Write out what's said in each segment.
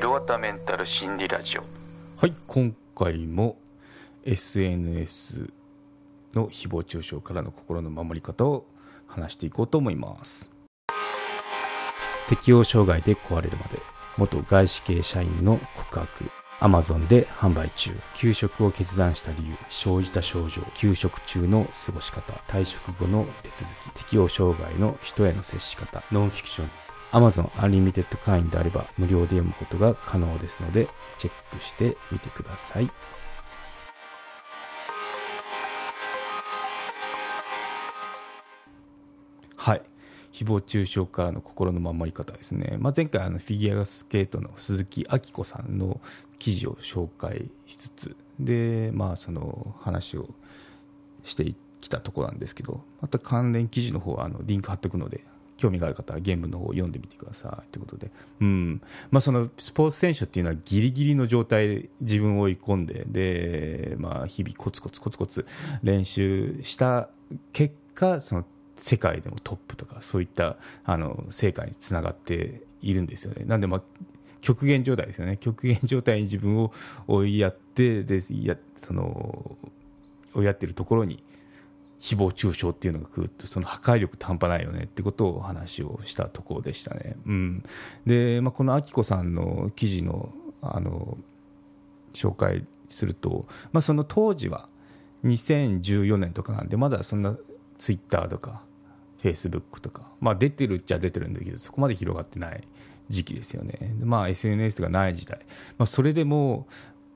ひろわたメンタル心理ラジオ。はい今回も SNS の誹謗中傷からの心の守り方を話していこうと思います。適応障害で壊れるまで元外資系社員の告白。Amazon で販売中。休職を決断した理由。生じた症状休職中の過ごし方。退職後の手続き。適応障害の人への接し方。ノンフィクション。Amazon Unlimited 会員であれば無料で読むことが可能ですのでチェックしてみてください。はい。誹謗中傷からの心の守り方ですね、まあ、前回あのフィギュアスケートの鈴木明子さんの記事を紹介しつつで、まあ、その話をしてきたところなんですけどまた関連記事の方はあのリンク貼っておくので興味がある方は原文の方を読んでみてくださいということで、うん。まあ、そのスポーツ選手っていうのはギリギリの状態で自分を追い込んでで、まあ、日々コツコツコツコツ練習した結果その世界でもトップとかそういったあの成果につながっているんですよね。なんで、まあ極限状態ですよね。極限状態に自分を追いやってでやその追いやってるところに誹謗中傷っていうのが来るとその破壊力って半端ないよねってことを話をしたところでしたね。うん、で、まあ、このあきこさんの記事のあの紹介すると、まあ、その当時は2014年とかなんでまだそんなツイッターとかフェイスブックとか、まあ、出てるっちゃ出てるんだけどそこまで広がってない時期ですよね、まあ、SNS がない時代、まあ、それでも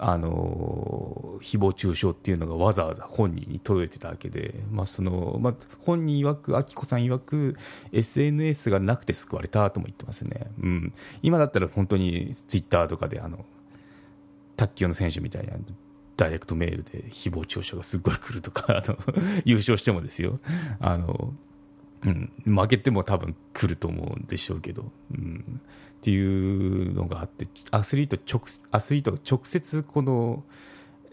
あの誹謗中傷っていうのがわざわざ本人に届いてたわけで、まあそのまあ、本人曰く、あきこさん曰く、SNS がなくて救われたとも言ってますね、うん、今だったら本当にツイッターとかであの卓球の選手みたいなダイレクトメールで誹謗中傷がすごい来るとかあの 優勝してもですよ。あのうん、負けても多分来ると思うんでしょうけど、うん、っていうのがあってアスリート直アスリートが直接この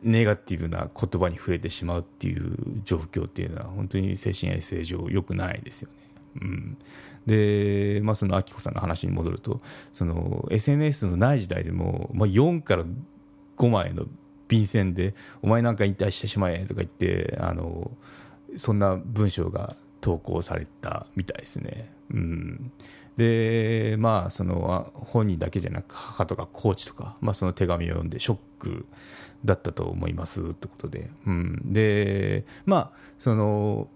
ネガティブな言葉に触れてしまうっていう状況っていうのは本当に精神衛生上良くないですよね。うん、で、まあ、その明子さんの話に戻るとその SNS のない時代でも、まあ、4から5枚の便箋で「お前なんか引退してしまえ」とか言ってあのそんな文章が投稿されたみたいですね。うん、でまあその本人だけじゃなく母とかコーチとか、まあ、その手紙を読んでショックだったと思いますってことで、うん、でまあその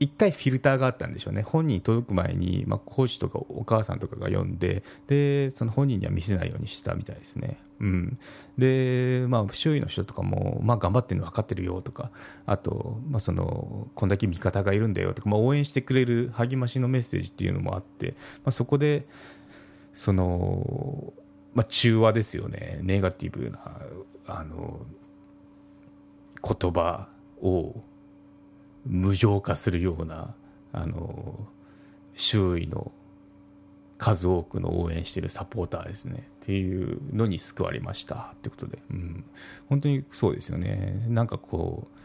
一回フィルターがあったんでしょうね。本人に届く前に、まあ、コーチとかお母さんとかが読んででその本人には見せないようにしたみたいですね。うん、で、まあ、周囲の人とかも、まあ、頑張ってるの分かってるよとかあと、まあ、そのこんだけ味方がいるんだよとか、まあ、応援してくれる励ましのメッセージっていうのもあって、まあ、そこでその、まあ、中和ですよね。ネガティブなあの言葉を無情化するようなあの周囲の数多くの応援してるサポーターですね。っていうのに救われました。ってことで、うん、本当にそうですよね。なんかこう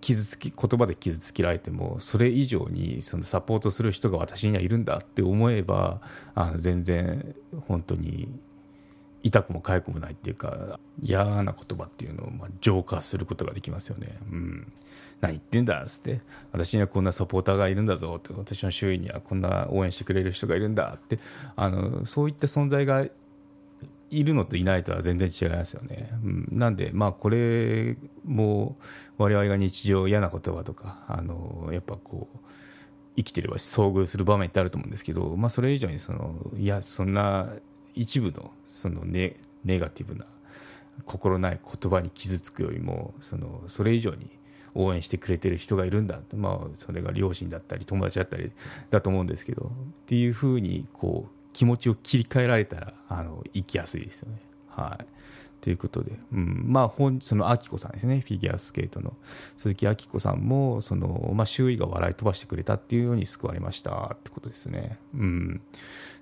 傷つき言葉で傷つけられてもそれ以上にそのサポートする人が私にはいるんだって思えばあの全然本当に痛くも痒くもないっていうか嫌な言葉っていうのをまあ浄化することができますよね。うん何言ってんだっつって私にはこんなサポーターがいるんだぞって私の周囲にはこんな応援してくれる人がいるんだってあのそういった存在がいるのといないとは全然違いますよね。うん、なんで、まあ、これも我々が日常嫌な言葉とかあのやっぱこう生きてれば遭遇する場面ってあると思うんですけど、まあ、それ以上にそのいやそんな一部のそのネネガティブな心ない言葉に傷つくよりもそのそれ以上に応援してくれてる人がいるんだ。まあ、それが両親だったり友達だったりだと思うんですけどっていうふうにこう気持ちを切り替えられたらあの生きやすいですよね。はい。ということで、うん、まあ本その明子さんですね。フィギュアスケートの。鈴木明子さんもその、まあ、周囲が笑い飛ばしてくれたっていうように救われましたってことですね。うん、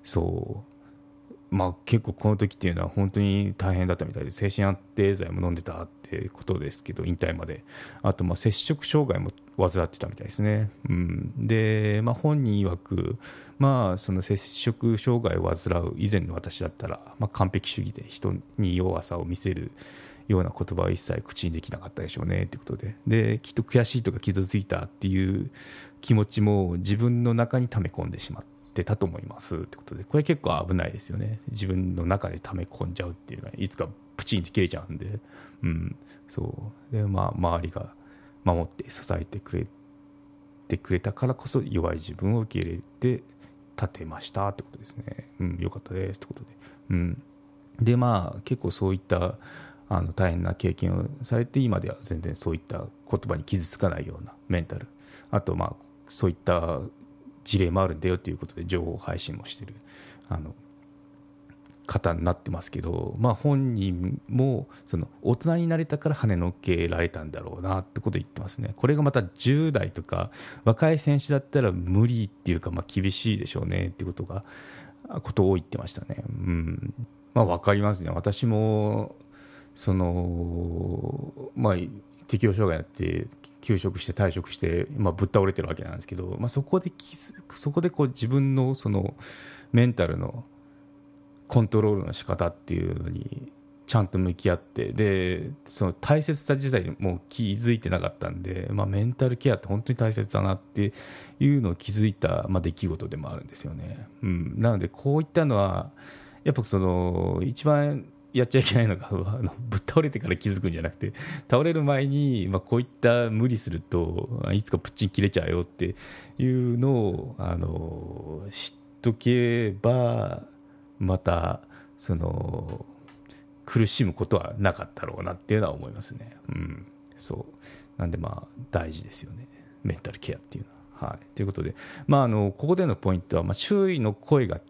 そう。まあ、結構この時っていうのは本当に大変だったみたいで精神安定剤も飲んでたってことですけど引退まで。あとまあ摂食障害も患ってたみたいですね、うん、で、まあ、本人曰く、まあ、その摂食障害を患う以前の私だったら、まあ、完璧主義で人に弱さを見せるような言葉は一切口にできなかったでしょうねということで。できっと悔しいとか傷ついたっていう気持ちも自分の中に溜め込んでしまってたと思います。ってことでこれ結構危ないですよね。自分の中で溜め込んじゃうっていうのはいつかプチンって切れちゃうんで、うん、そう。でまあ周りが守って支えてくれてくれたからこそ弱い自分を受け入れて立てましたってことですね、うん、よかったですってことで、うん、でまあ結構そういったあの大変な経験をされて今では全然そういった言葉に傷つかないようなメンタル。あとまあそういった事例もあるんだよということで情報配信もしてるあの方になってますけど、まあ、本人もその大人になれたから跳ねのけられたんだろうなってこと言ってますね、これがまた10代とか若い選手だったら無理っていうか、まあ、厳しいでしょうねっていうことがことを言ってましたね。うん。まあ、分かりますね。私もその、まあ、適応障害になって休職して退職して、まあ、ぶっ倒れてるわけなんですけど、まあ、そこでそこでこう自分のそのメンタルのコントロールの仕方っていうのにちゃんと向き合ってでその大切さ自体にもう気づいてなかったんで、まあ、メンタルケアって本当に大切だなっていうのを気づいた、まあ、出来事でもあるんですよね、うん、なのでこういったのはやっぱその一番やっちゃいけないのが あのぶっ倒れてから気づくんじゃなくて倒れる前に、まあ、こういった無理するといつかプッチン切れちゃうよっていうのをあの知っとけばまたその苦しむことはなかったろうなっていうのは思いますね。うん、そうなんでまあ大事ですよねメンタルケアっていうのは。はい、ということで、まあ、あのここでのポイントは、まあ、周囲の声が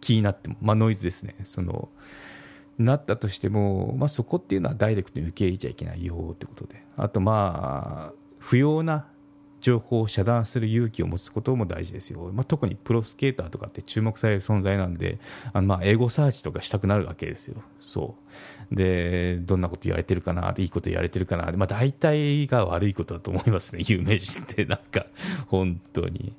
気になっても、まあ、ノイズですね。そのなったとしても、まあ、そこっていうのはダイレクトに受け入れちゃいけないよってことで、あと、まあ、不要な情報を遮断する勇気を持つことも大事ですよ、まあ、特にプロスケーターとかって注目される存在なんで、あのまあ英語サーチとかしたくなるわけですよ。そう。でどんなこと言われてるかな、いいこと言われてるかな、まあ、大体が悪いことだと思いますね、有名人って、なんか、本当に。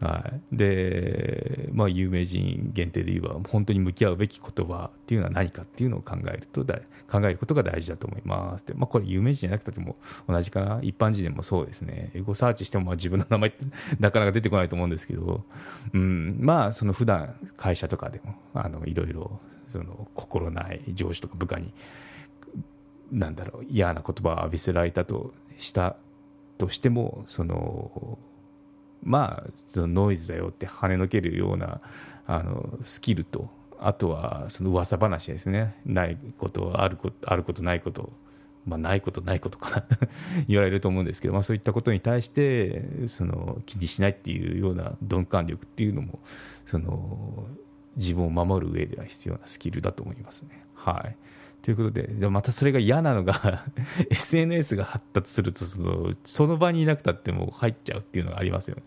はい、で、まあ、有名人限定で言えば、本当に向き合うべき言葉っていうのは何かっていうのを考えるとだ考えることが大事だと思いますで、まあ、これ、有名人じゃなくても同じかな、一般人でもそうですね、エゴサーチしてもまあ自分の名前って なかなか出てこないと思うんですけど、うん、まあ、その普段会社とかでもあのいろいろその心ない上司とか部下に、なんだろう、嫌な言葉を浴びせられたとしたとしても、そのまあ、そのノイズだよって跳ねのけるようなあのスキルと、あとはその噂話ですね、ないことあることあることないこと、まあ、ないことないことかな。言われると思うんですけど、まあ、そういったことに対してその気にしないっていうような鈍感力っていうのもその自分を守る上では必要なスキルだと思いますね。はいということで、でまたそれが嫌なのが SNS が発達するとその、その場にいなくたっても入っちゃうっていうのがありますよね。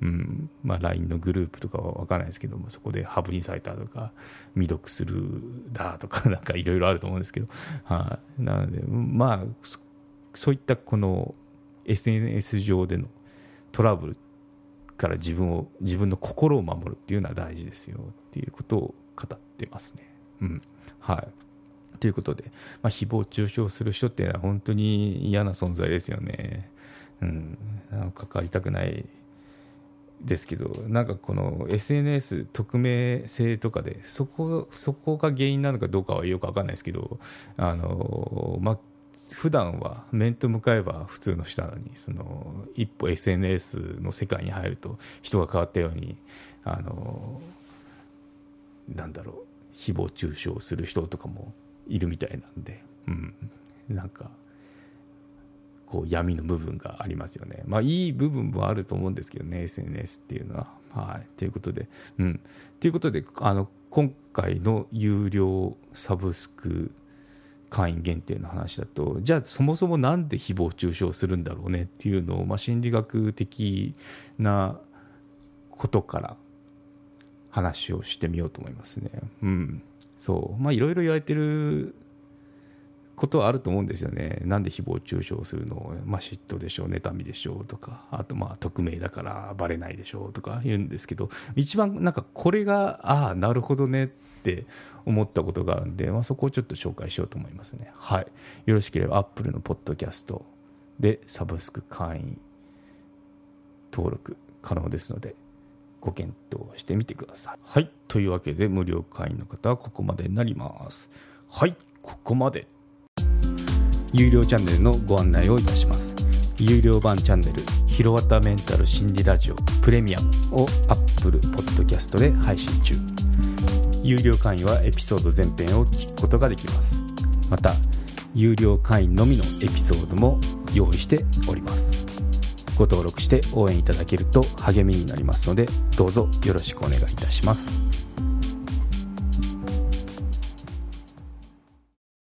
うんまあ、LINE のグループとかは分からないですけどもそこでハブにされたとか未読するだとか なんかいろいろあると思うんですけど、はあ、なのでまあそういったこの SNS 上でのトラブルから自分を自分の心を守るっていうのは大事ですよっていうことを語ってますね。うんはいということで、まあ、誹謗中傷する人っていうのは本当に嫌な存在ですよね。うん、ん関わりたくないですけど、なんかこの SNS 匿名性とかで、そこそこが原因なのかどうかはよく分かんないですけど、あのまあ、普段は面と向かえば普通の人なのに、その一歩 SNS の世界に入ると、人が変わったように、あのなんだろう、誹謗中傷する人とかもいるみたいなんで、うん、なんか。こう闇の部分がありますよね。まあいい部分もあると思うんですけどね、SNS っていうのは。はい。ということで、うん。ということで、あの、今回の有料サブスク会員限定の話だと、じゃあそもそもなんで誹謗中傷するんだろうねっていうのを、まあ心理学的なことから話をしてみようと思いますね。うん。そう。まあいろいろ言われてることはあると思うんですよね。なんで誹謗中傷するの、まあ、嫉妬でしょう、妬みでしょうとか、あとまあ匿名だからバレないでしょうとか言うんですけど、一番なんかこれが、ああ、なるほどねって思ったことがあるんで、まあ、そこをちょっと紹介しようと思いますね。はい。よろしければ Apple のポッドキャストでサブスク会員登録可能ですので、ご検討してみてください。はい。というわけで、無料会員の方はここまでになります。はい。ここまで。有料チャンネルのご案内をいたします。有料版チャンネル「ひろわたメンタル心理ラジオプレミアム」を Apple Podcast で配信中。有料会員はエピソード全編を聞くことができます。また有料会員のみのエピソードも用意しております。ご登録して応援いただけると励みになりますのでどうぞよろしくお願いいたします。